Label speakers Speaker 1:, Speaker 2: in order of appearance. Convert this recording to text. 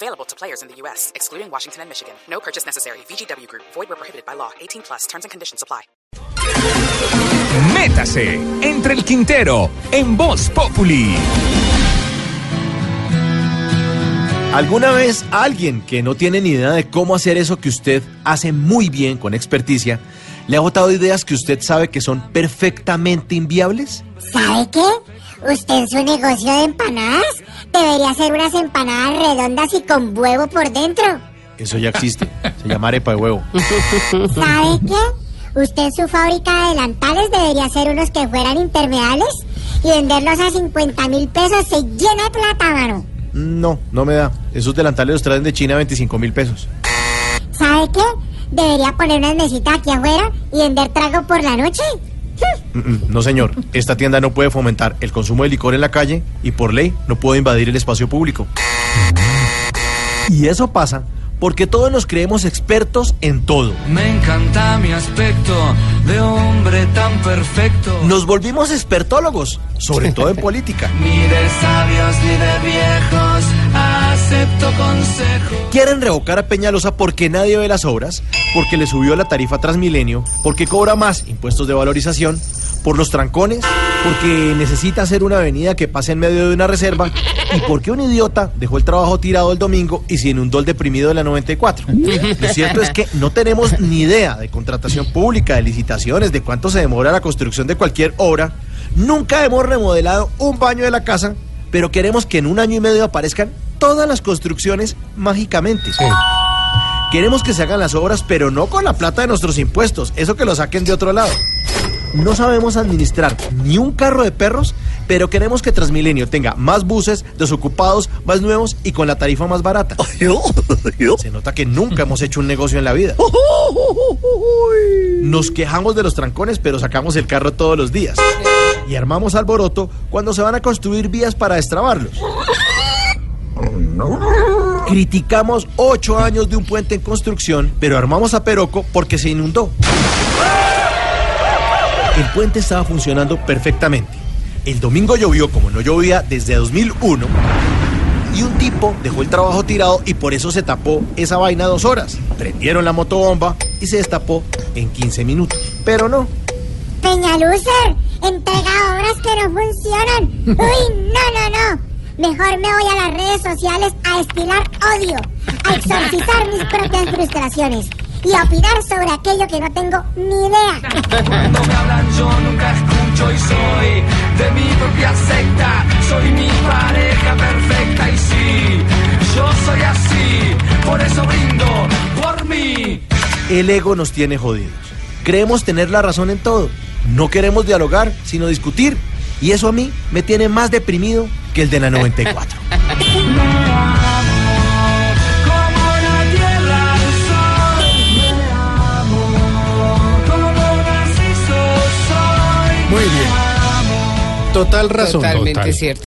Speaker 1: Available to players in the U.S., excluding Washington and Michigan. No purchase necessary. VGW Group. Void where prohibited by law. 18 plus. Terms and conditions apply.
Speaker 2: Métase entre el Quintero en Voz Populi.
Speaker 3: ¿Alguna vez alguien que no tiene ni idea de cómo hacer eso que usted hace muy bien con experticia, le ha botado ideas que usted sabe que son perfectamente inviables?
Speaker 4: ¿Sabe qué? Usted en su negocio de empanadas debería hacer unas empanadas redondas y con huevo por dentro.
Speaker 3: Eso ya existe. Se llama arepa de huevo.
Speaker 4: ¿Sabe qué? Usted en su fábrica de delantales debería hacer unos que fueran impermeables y venderlos a 50 mil pesos. Se llena de plata, mano.
Speaker 3: No, no me da. Esos delantales los traen de China a 25 mil pesos.
Speaker 4: ¿Sabe qué? Debería poner unas mesitas aquí afuera y vender trago por la noche.
Speaker 3: No, señor. Esta tienda no puede fomentar el consumo de licor en la calle y por ley no puede invadir el espacio público. Y eso pasa porque todos nos creemos expertos en todo.
Speaker 5: Me encanta mi aspecto de hombre tan perfecto.
Speaker 3: Nos volvimos expertólogos, sobre todo en política.
Speaker 5: Ni de sabios ni de viejos acepto consejo.
Speaker 3: Quieren revocar a Peñalosa porque nadie ve las obras, porque le subió la tarifa Transmilenio, porque cobra más impuestos de valorización, por los trancones, porque necesita hacer una avenida que pase en medio de una reserva y porque un idiota dejó el trabajo tirado el domingo y se inundó el deprimido de la 94. Lo cierto es que no tenemos ni idea de contratación pública, de licitaciones, de cuánto se demora la construcción de cualquier obra. Nunca hemos remodelado un baño de la casa, pero queremos que en un año y medio aparezcan todas las construcciones mágicamente. Queremos que se hagan las obras, pero no con la plata de nuestros impuestos, eso que lo saquen de otro lado. No sabemos administrar ni un carro de perros, pero queremos que Transmilenio tenga más buses, desocupados, más nuevos y con la tarifa más barata. Se nota que nunca hemos hecho un negocio en la vida. Nos quejamos de los trancones, pero sacamos el carro todos los días. Y armamos alboroto cuando se van a construir vías para destrabarlos. Criticamos ocho años de un puente en construcción, pero armamos a Peroco porque se inundó. El puente estaba funcionando perfectamente. El domingo llovió como no llovía desde 2001 y un tipo dejó el trabajo tirado y por eso se tapó esa vaina dos horas. Prendieron la motobomba y se destapó en 15 minutos. Pero no,
Speaker 4: Peñalucer, entrega obras que no funcionan. Uy, no, no, no. Mejor me voy a las redes sociales a destilar odio, a exorcizar mis propias frustraciones y a opinar sobre aquello que no tengo ni idea.
Speaker 5: Yo nunca escucho y soy de mi propia secta. Soy mi pareja perfecta y sí, yo soy así. Por eso brindo por mí.
Speaker 3: el ego nos tiene jodidos. Creemos tener la razón en todo. No queremos dialogar, sino discutir. Y eso a mí me tiene más deprimido que el de la 94.
Speaker 6: Muy bien. Total razón.
Speaker 7: Totalmente cierto.